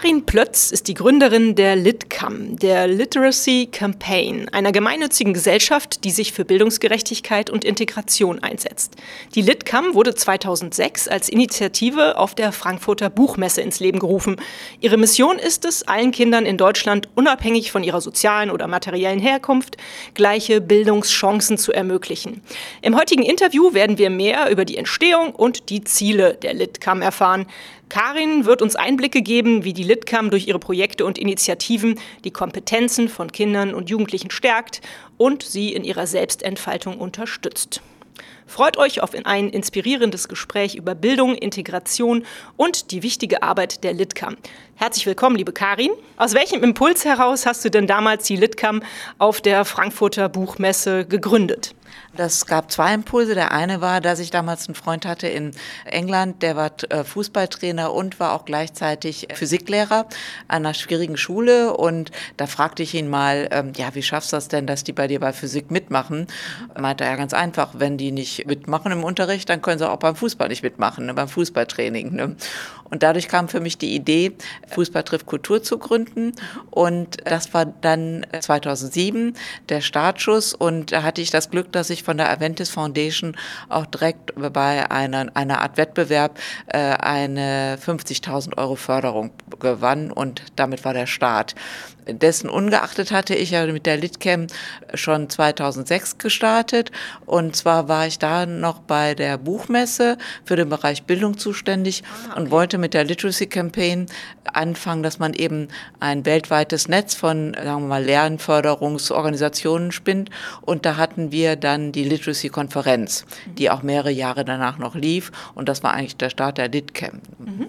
Karin Plötz ist die Gründerin der LitCam, der Literacy Campaign, einer gemeinnützigen Gesellschaft, die sich für Bildungsgerechtigkeit und Integration einsetzt. Die LitCam wurde 2006 als Initiative auf der Frankfurter Buchmesse ins Leben gerufen. Ihre Mission ist es, allen Kindern in Deutschland unabhängig von ihrer sozialen oder materiellen Herkunft gleiche Bildungschancen zu ermöglichen. Im heutigen Interview werden wir mehr über die Entstehung und die Ziele der LitCam erfahren. Karin wird uns Einblicke geben, wie die Litcam durch ihre Projekte und Initiativen die Kompetenzen von Kindern und Jugendlichen stärkt und sie in ihrer Selbstentfaltung unterstützt. Freut euch auf ein inspirierendes Gespräch über Bildung, Integration und die wichtige Arbeit der Litcam. Herzlich willkommen, liebe Karin. Aus welchem Impuls heraus hast du denn damals die Litcam auf der Frankfurter Buchmesse gegründet? Das gab zwei Impulse. Der eine war, dass ich damals einen Freund hatte in England, der war äh, Fußballtrainer und war auch gleichzeitig Physiklehrer an einer schwierigen Schule. Und da fragte ich ihn mal, ähm, ja, wie schaffst du das denn, dass die bei dir bei Physik mitmachen? Meinte er ganz einfach, wenn die nicht mitmachen im Unterricht, dann können sie auch beim Fußball nicht mitmachen, ne, beim Fußballtraining. Ne? Und dadurch kam für mich die Idee, Fußball trifft Kultur zu gründen. Und das war dann 2007 der Startschuss. Und da hatte ich das Glück, dass ich von der Aventis Foundation auch direkt bei einer, einer Art Wettbewerb äh, eine 50.000 Euro Förderung gewann. Und damit war der Start. Dessen ungeachtet hatte ich ja mit der Litcam schon 2006 gestartet. Und zwar war ich da noch bei der Buchmesse für den Bereich Bildung zuständig ah, okay. und wollte mit der Literacy Campaign anfangen, dass man eben ein weltweites Netz von, sagen wir mal, Lernförderungsorganisationen spinnt. Und da hatten wir dann die Literacy Konferenz, die auch mehrere Jahre danach noch lief. Und das war eigentlich der Start der Litcam. Mhm.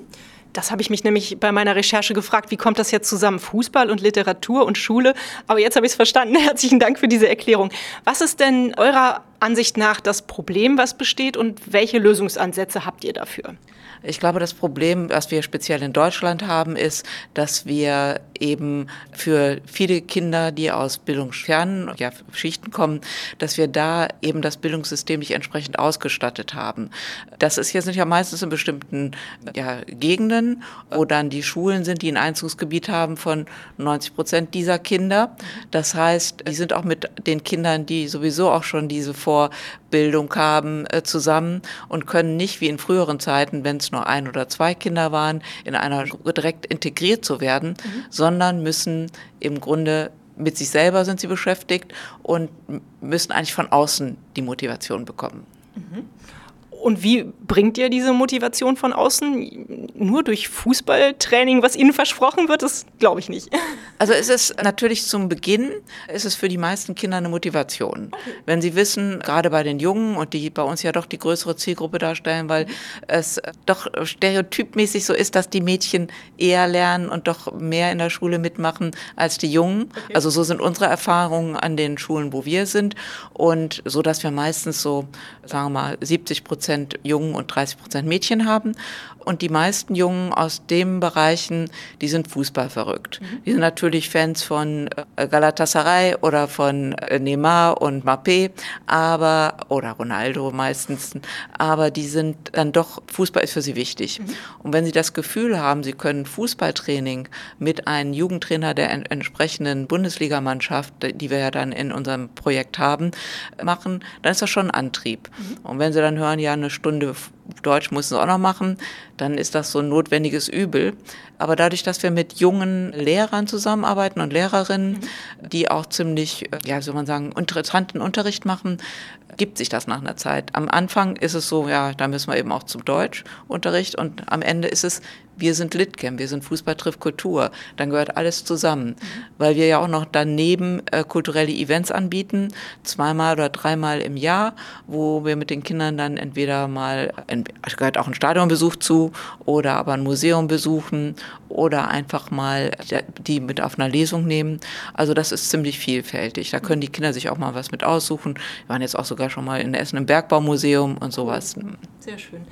Das habe ich mich nämlich bei meiner Recherche gefragt, wie kommt das jetzt zusammen, Fußball und Literatur und Schule? Aber jetzt habe ich es verstanden. Herzlichen Dank für diese Erklärung. Was ist denn eurer Ansicht nach das Problem, was besteht und welche Lösungsansätze habt ihr dafür? Ich glaube, das Problem, was wir speziell in Deutschland haben, ist, dass wir eben für viele Kinder, die aus bildungsfernen ja, Schichten kommen, dass wir da eben das Bildungssystem nicht entsprechend ausgestattet haben. Das ist jetzt ja meistens in bestimmten ja, Gegenden, wo dann die Schulen sind, die ein Einzugsgebiet haben von 90 Prozent dieser Kinder. Das heißt, die sind auch mit den Kindern, die sowieso auch schon diese Vorbildung haben, äh, zusammen und können nicht wie in früheren Zeiten, wenn es nur ein oder zwei Kinder waren, in einer direkt integriert zu werden, mhm. sondern müssen im Grunde mit sich selber sind sie beschäftigt und müssen eigentlich von außen die Motivation bekommen. Mhm. Und wie bringt ihr diese Motivation von außen? Nur durch Fußballtraining, was ihnen versprochen wird? Das glaube ich nicht. Also es ist natürlich zum Beginn, ist es für die meisten Kinder eine Motivation. Okay. Wenn sie wissen, gerade bei den Jungen und die bei uns ja doch die größere Zielgruppe darstellen, weil es doch stereotypmäßig so ist, dass die Mädchen eher lernen und doch mehr in der Schule mitmachen als die Jungen. Okay. Also so sind unsere Erfahrungen an den Schulen, wo wir sind. Und so, dass wir meistens so, sagen wir mal, 70 Prozent Prozent Jungen und 30 Prozent Mädchen haben. Und die meisten Jungen aus den Bereichen, die sind Fußball verrückt. Mhm. Die sind natürlich Fans von äh, Galatasaray oder von äh, Neymar und Mbappé, aber, oder Ronaldo meistens, aber die sind dann doch, Fußball ist für sie wichtig. Mhm. Und wenn sie das Gefühl haben, sie können Fußballtraining mit einem Jugendtrainer der entsprechenden Bundesligamannschaft, die wir ja dann in unserem Projekt haben, machen, dann ist das schon ein Antrieb. Mhm. Und wenn sie dann hören, ja, eine Stunde Deutsch müssen sie auch noch machen, dann ist das so ein notwendiges Übel. Aber dadurch, dass wir mit jungen Lehrern zusammenarbeiten und Lehrerinnen, die auch ziemlich, ja, soll man sagen, interessanten Unterricht machen, gibt sich das nach einer Zeit. Am Anfang ist es so, ja, da müssen wir eben auch zum Deutschunterricht und am Ende ist es, wir sind Litcam, wir sind Fußball trifft Kultur. Dann gehört alles zusammen, mhm. weil wir ja auch noch daneben äh, kulturelle Events anbieten, zweimal oder dreimal im Jahr, wo wir mit den Kindern dann entweder mal gehört auch ein Stadionbesuch zu oder aber ein Museum besuchen oder einfach mal die mit auf einer Lesung nehmen. Also das ist ziemlich vielfältig. Da können die Kinder sich auch mal was mit aussuchen. Wir waren jetzt auch sogar schon mal in Essen im Bergbaumuseum und sowas. Sehr schön.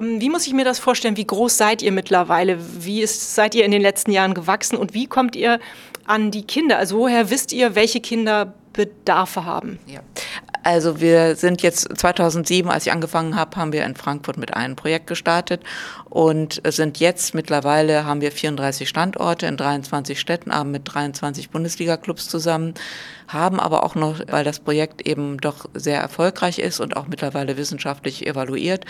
Ähm, wie muss ich mir das vorstellen? Wie groß seid ihr mittlerweile? Wie ist, seid ihr in den letzten Jahren gewachsen und wie kommt ihr an die Kinder? Also woher wisst ihr, welche Kinder Bedarfe haben? Ja. Also wir sind jetzt 2007, als ich angefangen habe, haben wir in Frankfurt mit einem Projekt gestartet und sind jetzt mittlerweile haben wir 34 Standorte in 23 Städten, aber mit 23 Bundesliga-Clubs zusammen haben aber auch noch, weil das Projekt eben doch sehr erfolgreich ist und auch mittlerweile wissenschaftlich evaluiert,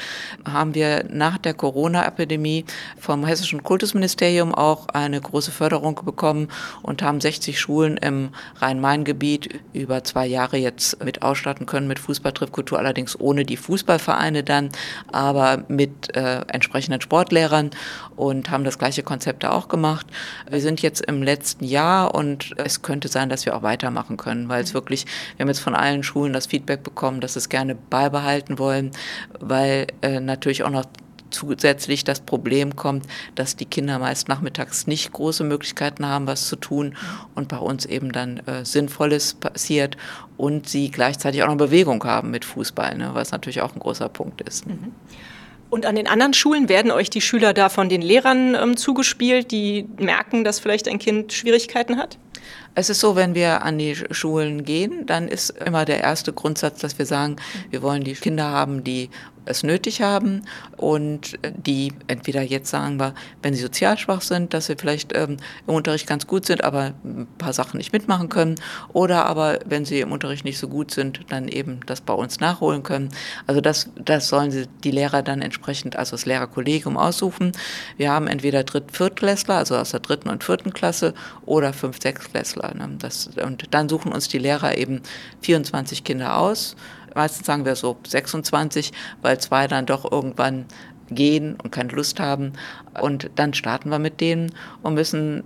haben wir nach der Corona-Epidemie vom Hessischen Kultusministerium auch eine große Förderung bekommen und haben 60 Schulen im Rhein-Main-Gebiet über zwei Jahre jetzt mit ausstatten können mit Fußballtriffkultur, allerdings ohne die Fußballvereine dann, aber mit äh, entsprechenden Sportlehrern und haben das gleiche Konzept da auch gemacht. Wir sind jetzt im letzten Jahr und es könnte sein, dass wir auch weitermachen können weil es mhm. wirklich, wir haben jetzt von allen Schulen das Feedback bekommen, dass sie es gerne beibehalten wollen, weil äh, natürlich auch noch zusätzlich das Problem kommt, dass die Kinder meist nachmittags nicht große Möglichkeiten haben, was zu tun mhm. und bei uns eben dann äh, Sinnvolles passiert und sie gleichzeitig auch noch Bewegung haben mit Fußball, ne, was natürlich auch ein großer Punkt ist. Mhm. Und an den anderen Schulen werden euch die Schüler da von den Lehrern ähm, zugespielt, die merken, dass vielleicht ein Kind Schwierigkeiten hat? Es ist so, wenn wir an die Schulen gehen, dann ist immer der erste Grundsatz, dass wir sagen, wir wollen die Kinder haben, die es nötig haben und die entweder jetzt sagen wir, wenn sie sozial schwach sind, dass sie vielleicht ähm, im Unterricht ganz gut sind, aber ein paar Sachen nicht mitmachen können oder aber wenn sie im Unterricht nicht so gut sind, dann eben das bei uns nachholen können. Also das, das sollen sie die Lehrer dann entsprechend, also das Lehrerkollegium aussuchen. Wir haben entweder Dritt-, Viertklässler, also aus der dritten und vierten Klasse oder Fünf-, Sechstklässler. Ne? Das, und dann suchen uns die Lehrer eben 24 Kinder aus meistens sagen wir so 26, weil zwei dann doch irgendwann gehen und keine Lust haben. Und dann starten wir mit denen und müssen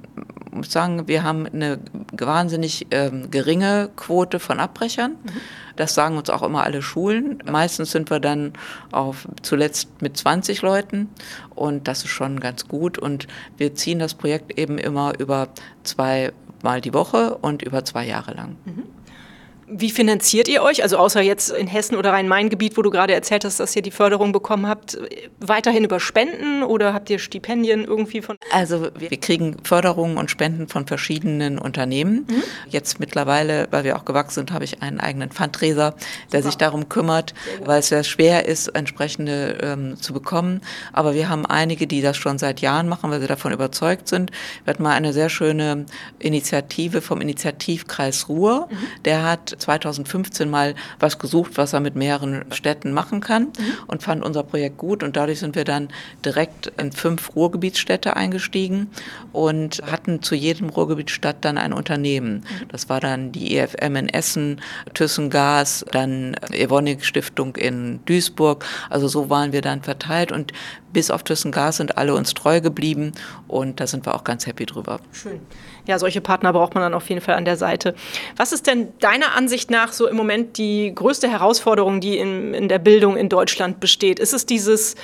sagen, wir haben eine wahnsinnig ähm, geringe Quote von Abbrechern. Mhm. Das sagen uns auch immer alle Schulen. Meistens sind wir dann auf, zuletzt mit 20 Leuten und das ist schon ganz gut. Und wir ziehen das Projekt eben immer über zwei Mal die Woche und über zwei Jahre lang. Mhm. Wie finanziert ihr euch? Also außer jetzt in Hessen oder Rhein-Main-Gebiet, wo du gerade erzählt hast, dass ihr die Förderung bekommen habt, weiterhin über Spenden oder habt ihr Stipendien irgendwie von? Also wir kriegen Förderungen und Spenden von verschiedenen Unternehmen. Mhm. Jetzt mittlerweile, weil wir auch gewachsen sind, habe ich einen eigenen Fundraiser, der Super. sich darum kümmert, weil es sehr schwer ist, entsprechende ähm, zu bekommen. Aber wir haben einige, die das schon seit Jahren machen, weil sie davon überzeugt sind. Wir hatten mal eine sehr schöne Initiative vom Initiativkreis Ruhr. Mhm. Der hat 2015 mal was gesucht, was er mit mehreren Städten machen kann mhm. und fand unser Projekt gut und dadurch sind wir dann direkt in fünf Ruhrgebietsstädte eingestiegen und hatten zu jedem Ruhrgebietsstadt dann ein Unternehmen. Mhm. Das war dann die EFM in Essen, Thyssengas, dann Evonik Stiftung in Duisburg. Also so waren wir dann verteilt und bis auf Thyssengas sind alle uns treu geblieben und da sind wir auch ganz happy drüber. Schön. Ja, solche Partner braucht man dann auf jeden Fall an der Seite. Was ist denn deiner Ansicht nach so im Moment die größte Herausforderung, die in, in der Bildung in Deutschland besteht? Ist es dieses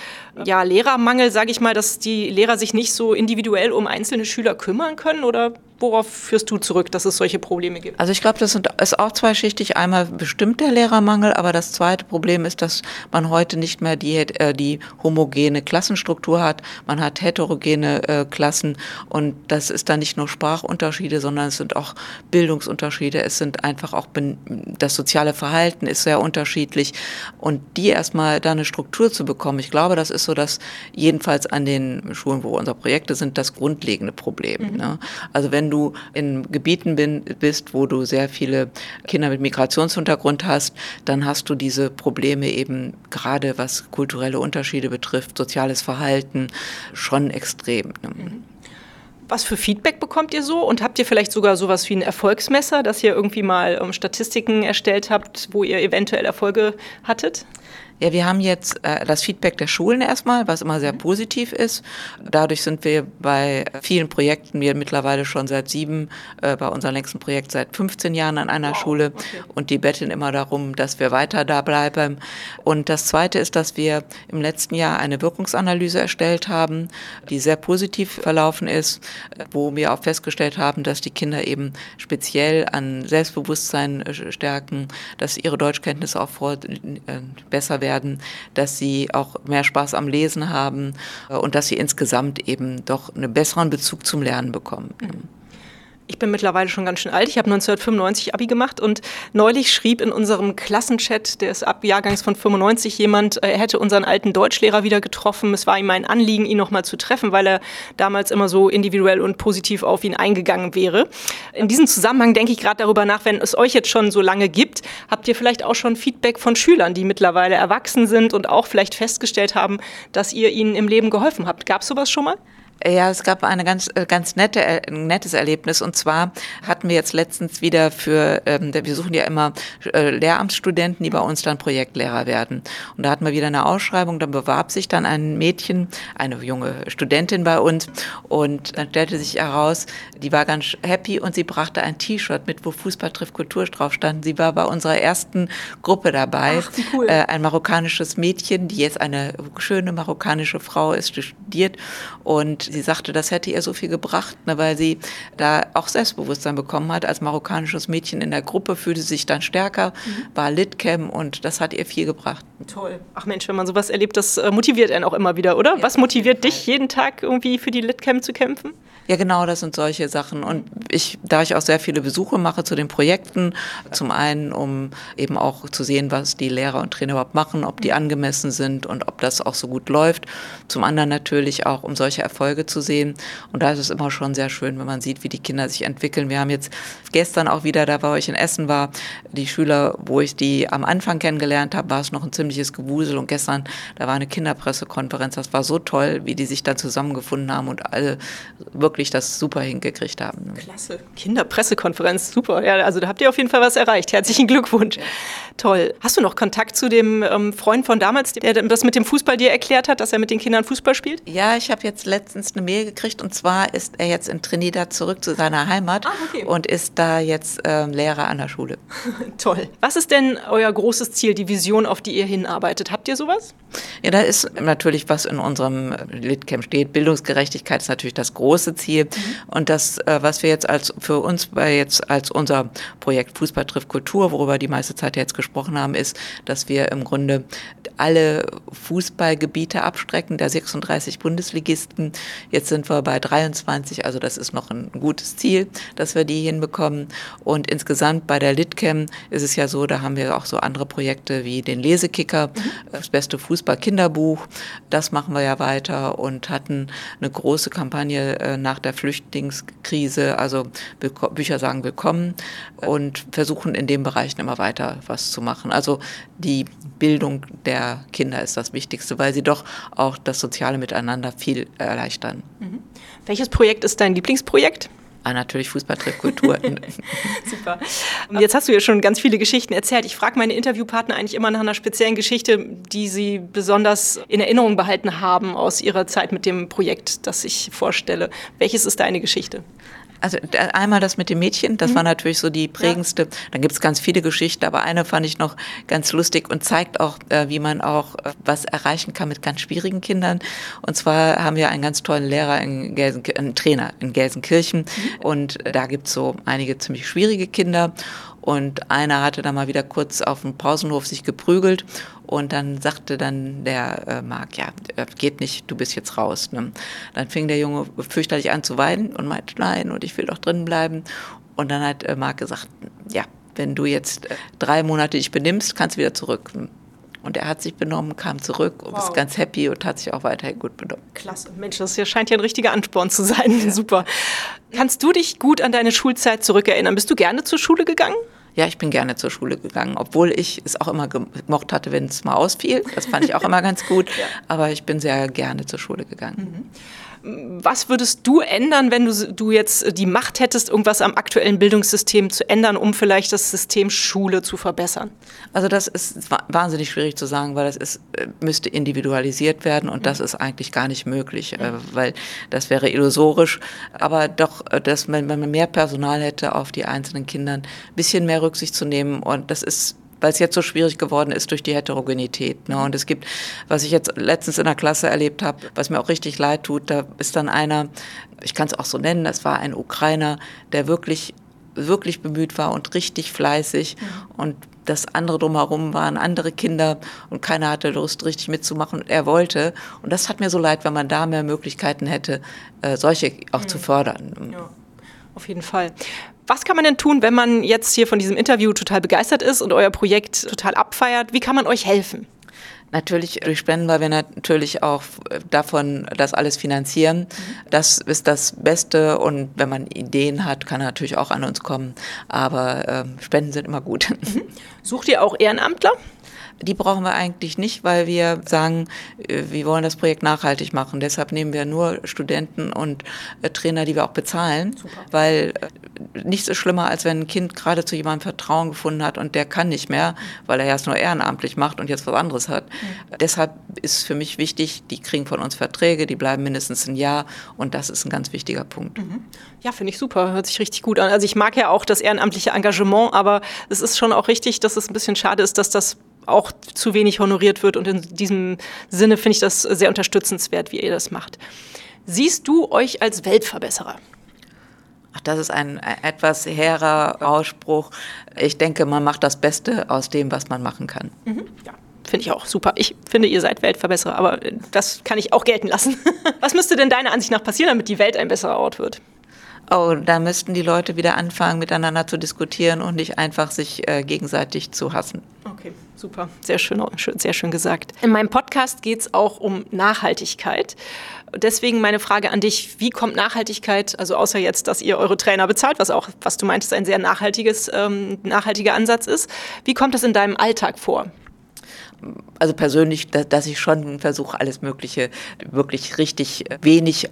ja, Lehrermangel, sage ich mal, dass die Lehrer sich nicht so individuell um einzelne Schüler kümmern können oder worauf führst du zurück, dass es solche Probleme gibt? Also ich glaube, das ist auch zweischichtig. Einmal bestimmt der Lehrermangel, aber das zweite Problem ist, dass man heute nicht mehr die, äh, die homogene Klassenstruktur hat. Man hat heterogene äh, Klassen und das ist dann nicht nur Sprachunterschiede, sondern es sind auch Bildungsunterschiede. Es sind einfach auch das soziale Verhalten ist sehr unterschiedlich und die erstmal da eine Struktur zu bekommen. Ich glaube, das ist so, dass jedenfalls an den Schulen, wo unsere Projekte sind, das grundlegende Problem. Mhm. Ne? Also wenn du in Gebieten bin, bist, wo du sehr viele Kinder mit Migrationshintergrund hast, dann hast du diese Probleme eben gerade was kulturelle Unterschiede betrifft, soziales Verhalten schon extrem. Ne? Mhm. Was für Feedback bekommt ihr so? Und habt ihr vielleicht sogar sowas wie ein Erfolgsmesser, dass ihr irgendwie mal ähm, Statistiken erstellt habt, wo ihr eventuell Erfolge hattet? Ja, wir haben jetzt äh, das Feedback der Schulen erstmal, was immer sehr positiv ist. Dadurch sind wir bei vielen Projekten, wir mittlerweile schon seit sieben, äh, bei unserem längsten Projekt seit 15 Jahren an einer wow, Schule okay. und die betteln immer darum, dass wir weiter da bleiben. Und das Zweite ist, dass wir im letzten Jahr eine Wirkungsanalyse erstellt haben, die sehr positiv verlaufen ist, wo wir auch festgestellt haben, dass die Kinder eben speziell an Selbstbewusstsein äh, stärken, dass ihre Deutschkenntnisse auch vor, äh, besser werden, dass sie auch mehr Spaß am Lesen haben äh, und dass sie insgesamt eben doch einen besseren Bezug zum Lernen bekommen. Mhm ich bin mittlerweile schon ganz schön alt. Ich habe 1995 Abi gemacht und neulich schrieb in unserem Klassenchat des Abjahrgangs von 95 jemand, äh, er hätte unseren alten Deutschlehrer wieder getroffen. Es war ihm ein Anliegen, ihn nochmal zu treffen, weil er damals immer so individuell und positiv auf ihn eingegangen wäre. In diesem Zusammenhang denke ich gerade darüber nach, wenn es euch jetzt schon so lange gibt, habt ihr vielleicht auch schon Feedback von Schülern, die mittlerweile erwachsen sind und auch vielleicht festgestellt haben, dass ihr ihnen im Leben geholfen habt. Gab es sowas schon mal? Ja, es gab eine ganz, äh, ganz nette, ein nettes Erlebnis. Und zwar hatten wir jetzt letztens wieder für, ähm, wir suchen ja immer äh, Lehramtsstudenten, die bei uns dann Projektlehrer werden. Und da hatten wir wieder eine Ausschreibung, dann bewarb sich dann ein Mädchen, eine junge Studentin bei uns. Und dann stellte sich heraus, die war ganz happy und sie brachte ein T-Shirt mit, wo Fußball trifft Kultur drauf stand. Sie war bei unserer ersten Gruppe dabei. Ach, cool. äh, ein marokkanisches Mädchen, die jetzt eine schöne marokkanische Frau ist, studiert. Und sie sagte, das hätte ihr so viel gebracht, ne, weil sie da auch Selbstbewusstsein bekommen hat. Als marokkanisches Mädchen in der Gruppe fühlte sie sich dann stärker, mhm. war Litcam und das hat ihr viel gebracht. Toll. Ach Mensch, wenn man sowas erlebt, das äh, motiviert einen auch immer wieder, oder? Ja, Was motiviert dich, jeden Tag irgendwie für die Litcam zu kämpfen? Ja, genau, das sind solche Sachen. Und ich, da ich auch sehr viele Besuche mache zu den Projekten, zum einen, um eben auch zu sehen, was die Lehrer und Trainer überhaupt machen, ob die angemessen sind und ob das auch so gut läuft. Zum anderen natürlich auch, um solche Erfolge zu sehen. Und da ist es immer schon sehr schön, wenn man sieht, wie die Kinder sich entwickeln. Wir haben jetzt gestern auch wieder, da war ich in Essen war, die Schüler, wo ich die am Anfang kennengelernt habe, war es noch ein ziemliches Gewusel. Und gestern, da war eine Kinderpressekonferenz. Das war so toll, wie die sich dann zusammengefunden haben und alle wirklich wirklich das super hingekriegt haben. Ne? Klasse. Kinderpressekonferenz, super. Ja, also da habt ihr auf jeden Fall was erreicht. Herzlichen Glückwunsch. Toll. Hast du noch Kontakt zu dem ähm, Freund von damals, der das mit dem Fußball dir erklärt hat, dass er mit den Kindern Fußball spielt? Ja, ich habe jetzt letztens eine Mail gekriegt und zwar ist er jetzt in Trinidad zurück zu seiner Heimat ah, okay. und ist da jetzt ähm, Lehrer an der Schule. Toll. Was ist denn euer großes Ziel, die Vision, auf die ihr hinarbeitet? Habt ihr sowas? Ja, da ist natürlich, was in unserem Litcamp steht. Bildungsgerechtigkeit ist natürlich das große Ziel. Mhm. Und das, äh, was wir jetzt als für uns bei jetzt als unser Projekt Fußball trifft Kultur, worüber die meiste Zeit jetzt gesprochen haben, ist, dass wir im Grunde alle Fußballgebiete abstrecken, der 36 Bundesligisten. Jetzt sind wir bei 23, also das ist noch ein gutes Ziel, dass wir die hinbekommen. Und insgesamt bei der Litcam ist es ja so, da haben wir auch so andere Projekte wie den Lesekicker, mhm. das beste Fußball-Kinderbuch. Das machen wir ja weiter und hatten eine große Kampagne äh, nach der Flüchtlingskrise, also Bücher sagen willkommen und versuchen in den Bereichen immer weiter was zu machen. Also die Bildung der Kinder ist das Wichtigste, weil sie doch auch das soziale Miteinander viel erleichtern. Mhm. Welches Projekt ist dein Lieblingsprojekt? Ah, natürlich Fußball trifft Kultur. Super. Jetzt hast du ja schon ganz viele Geschichten erzählt. Ich frage meine Interviewpartner eigentlich immer nach einer speziellen Geschichte, die sie besonders in Erinnerung behalten haben aus ihrer Zeit mit dem Projekt, das ich vorstelle. Welches ist deine Geschichte? Also einmal das mit dem Mädchen, das mhm. war natürlich so die prägendste. Ja. Dann gibt es ganz viele Geschichten, aber eine fand ich noch ganz lustig und zeigt auch, äh, wie man auch äh, was erreichen kann mit ganz schwierigen Kindern. Und zwar haben wir einen ganz tollen Lehrer in Gelsenkirchen, einen Trainer in Gelsenkirchen mhm. und da gibt es so einige ziemlich schwierige Kinder. Und einer hatte da mal wieder kurz auf dem Pausenhof sich geprügelt und dann sagte dann der äh, Marc, ja, äh, geht nicht, du bist jetzt raus. Ne? Dann fing der Junge fürchterlich an zu weinen und meinte, nein, und ich will doch drin bleiben. Und dann hat äh, Marc gesagt, ja, wenn du jetzt äh, drei Monate dich benimmst, kannst du wieder zurück. Und er hat sich benommen, kam zurück und wow. ist ganz happy und hat sich auch weiterhin gut benommen. Klasse. Mensch, das scheint ja ein richtiger Ansporn zu sein. Ja. Super. Kannst du dich gut an deine Schulzeit zurückerinnern? Bist du gerne zur Schule gegangen? Ja, ich bin gerne zur Schule gegangen, obwohl ich es auch immer gemocht hatte, wenn es mal ausfiel. Das fand ich auch immer ganz gut. Ja. Aber ich bin sehr gerne zur Schule gegangen. Mhm. Was würdest du ändern, wenn du, du jetzt die Macht hättest, irgendwas am aktuellen Bildungssystem zu ändern, um vielleicht das System Schule zu verbessern? Also das ist wahnsinnig schwierig zu sagen, weil das ist, äh, müsste individualisiert werden und das ist eigentlich gar nicht möglich, äh, weil das wäre illusorisch. Aber doch, äh, dass man, wenn man mehr Personal hätte, auf die einzelnen Kindern ein bisschen mehr Rücksicht zu nehmen und das ist weil es jetzt so schwierig geworden ist durch die Heterogenität. Ne? Und es gibt, was ich jetzt letztens in der Klasse erlebt habe, was mir auch richtig leid tut, da ist dann einer, ich kann es auch so nennen, das war ein Ukrainer, der wirklich wirklich bemüht war und richtig fleißig mhm. und das andere drumherum waren andere Kinder und keiner hatte Lust, richtig mitzumachen. Und er wollte. Und das hat mir so leid, wenn man da mehr Möglichkeiten hätte, äh, solche auch mhm. zu fördern. Ja, auf jeden Fall. Was kann man denn tun, wenn man jetzt hier von diesem Interview total begeistert ist und euer Projekt total abfeiert? Wie kann man euch helfen? Natürlich durch Spenden, weil wir natürlich auch davon das alles finanzieren. Das ist das Beste und wenn man Ideen hat, kann er natürlich auch an uns kommen. Aber äh, Spenden sind immer gut. Mhm. Sucht ihr auch Ehrenamtler? Die brauchen wir eigentlich nicht, weil wir sagen, äh, wir wollen das Projekt nachhaltig machen. Deshalb nehmen wir nur Studenten und äh, Trainer, die wir auch bezahlen, Super. weil äh, nichts ist schlimmer, als wenn ein Kind gerade zu jemandem Vertrauen gefunden hat und der kann nicht mehr, weil er erst nur ehrenamtlich macht und jetzt was anderes hat. Mhm. Deshalb ist für mich wichtig, die kriegen von uns Verträge, die bleiben mindestens ein Jahr und das ist ein ganz wichtiger Punkt. Mhm. Ja, finde ich super, hört sich richtig gut an. Also ich mag ja auch das ehrenamtliche Engagement, aber es ist schon auch richtig, dass es ein bisschen schade ist, dass das auch zu wenig honoriert wird. Und in diesem Sinne finde ich das sehr unterstützenswert, wie ihr das macht. Siehst du euch als Weltverbesserer? Ach, das ist ein etwas hehrer Ausspruch. Ich denke, man macht das Beste aus dem, was man machen kann. Mhm. Ja. Finde ich auch super. Ich finde, ihr seid Weltverbesserer, aber das kann ich auch gelten lassen. Was müsste denn deiner Ansicht nach passieren, damit die Welt ein besserer Ort wird? Oh, da müssten die Leute wieder anfangen, miteinander zu diskutieren und nicht einfach sich äh, gegenseitig zu hassen. Okay, super. Sehr schön, sehr schön gesagt. In meinem Podcast geht es auch um Nachhaltigkeit. Deswegen meine Frage an dich, wie kommt Nachhaltigkeit, also außer jetzt, dass ihr eure Trainer bezahlt, was auch, was du meintest, ein sehr nachhaltiges, ähm, nachhaltiger Ansatz ist, wie kommt das in deinem Alltag vor? Also persönlich, dass ich schon versuche, alles Mögliche wirklich richtig wenig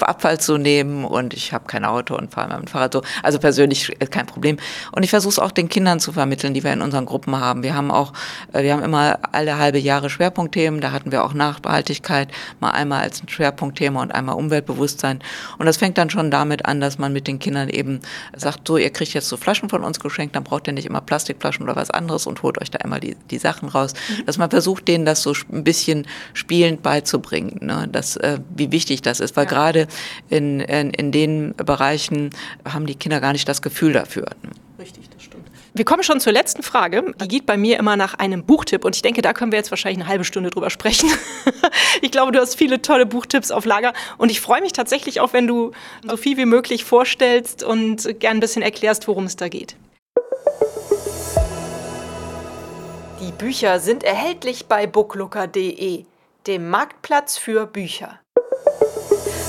Abfall zu nehmen und ich habe kein Auto und fahre mit dem Fahrrad so. Also persönlich kein Problem. Und ich versuche es auch den Kindern zu vermitteln, die wir in unseren Gruppen haben. Wir haben auch, äh, wir haben immer alle halbe Jahre Schwerpunktthemen. Da hatten wir auch Nachhaltigkeit mal einmal als ein Schwerpunktthema und einmal Umweltbewusstsein. Und das fängt dann schon damit an, dass man mit den Kindern eben sagt, so, ihr kriegt jetzt so Flaschen von uns geschenkt, dann braucht ihr nicht immer Plastikflaschen oder was anderes und holt euch da immer die, die Sachen raus. Mhm dass man versucht, denen das so ein bisschen spielend beizubringen, ne? dass, äh, wie wichtig das ist, weil ja. gerade in, in, in den Bereichen haben die Kinder gar nicht das Gefühl dafür. Ne? Richtig, das stimmt. Wir kommen schon zur letzten Frage. Die geht bei mir immer nach einem Buchtipp und ich denke, da können wir jetzt wahrscheinlich eine halbe Stunde drüber sprechen. ich glaube, du hast viele tolle Buchtipps auf Lager und ich freue mich tatsächlich auch, wenn du so viel wie möglich vorstellst und gern ein bisschen erklärst, worum es da geht. Bücher sind erhältlich bei booklooker.de, dem Marktplatz für Bücher.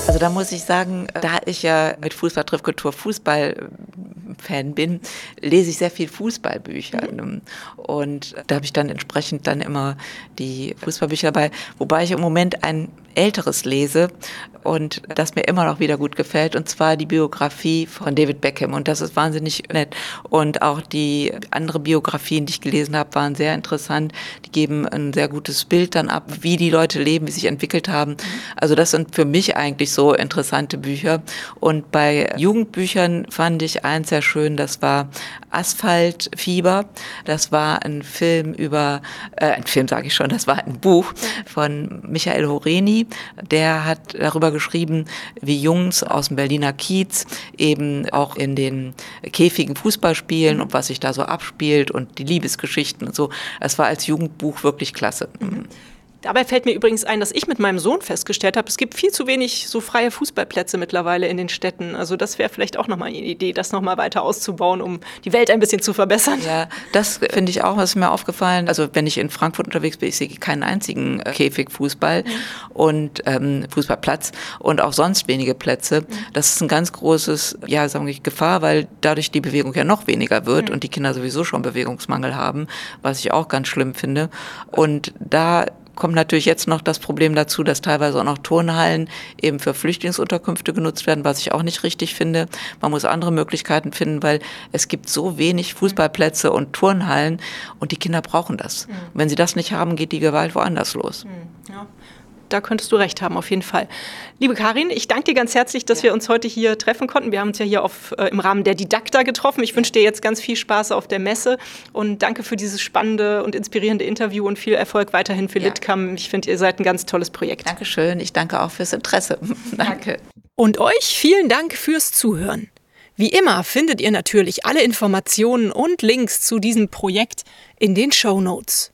Also da muss ich sagen, da ich ja mit Fußball trifft Kultur Fußball Fan bin, lese ich sehr viel Fußballbücher. Mhm. Und da habe ich dann entsprechend dann immer die Fußballbücher dabei, wobei ich im Moment ein älteres lese und das mir immer noch wieder gut gefällt, und zwar die Biografie von David Beckham. Und das ist wahnsinnig nett. Und auch die anderen Biografien, die ich gelesen habe, waren sehr interessant. Die geben ein sehr gutes Bild dann ab, wie die Leute leben, wie sie sich entwickelt haben. Also das sind für mich eigentlich so interessante Bücher. Und bei Jugendbüchern fand ich eins sehr schön, das war Asphaltfieber. Das war ein Film über, äh, ein Film sage ich schon, das war ein Buch von Michael Horeni. Der hat darüber geschrieben, wie Jungs aus dem Berliner Kiez eben auch in den Käfigen Fußball spielen und was sich da so abspielt und die Liebesgeschichten und so. Es war als Jugendbuch wirklich klasse. Mhm. Dabei fällt mir übrigens ein, dass ich mit meinem Sohn festgestellt habe, es gibt viel zu wenig so freie Fußballplätze mittlerweile in den Städten. Also das wäre vielleicht auch nochmal eine Idee, das nochmal weiter auszubauen, um die Welt ein bisschen zu verbessern. Ja, das finde ich auch, was ist mir aufgefallen. Also wenn ich in Frankfurt unterwegs bin, ich sehe keinen einzigen äh, Käfigfußball mhm. und ähm, Fußballplatz und auch sonst wenige Plätze. Mhm. Das ist ein ganz großes, ja, sagen wir, Gefahr, weil dadurch die Bewegung ja noch weniger wird mhm. und die Kinder sowieso schon Bewegungsmangel haben, was ich auch ganz schlimm finde. Und da kommt natürlich jetzt noch das Problem dazu, dass teilweise auch noch Turnhallen eben für Flüchtlingsunterkünfte genutzt werden, was ich auch nicht richtig finde. Man muss andere Möglichkeiten finden, weil es gibt so wenig Fußballplätze und Turnhallen und die Kinder brauchen das. Mhm. Wenn sie das nicht haben, geht die Gewalt woanders los. Mhm. Ja da könntest du recht haben, auf jeden Fall. Liebe Karin, ich danke dir ganz herzlich, dass ja. wir uns heute hier treffen konnten. Wir haben uns ja hier auf, äh, im Rahmen der Didakta getroffen. Ich wünsche dir jetzt ganz viel Spaß auf der Messe und danke für dieses spannende und inspirierende Interview und viel Erfolg weiterhin für ja. Litcam. Ich finde, ihr seid ein ganz tolles Projekt. Dankeschön. Ich danke auch fürs Interesse. danke. Und euch vielen Dank fürs Zuhören. Wie immer findet ihr natürlich alle Informationen und Links zu diesem Projekt in den Show Notes.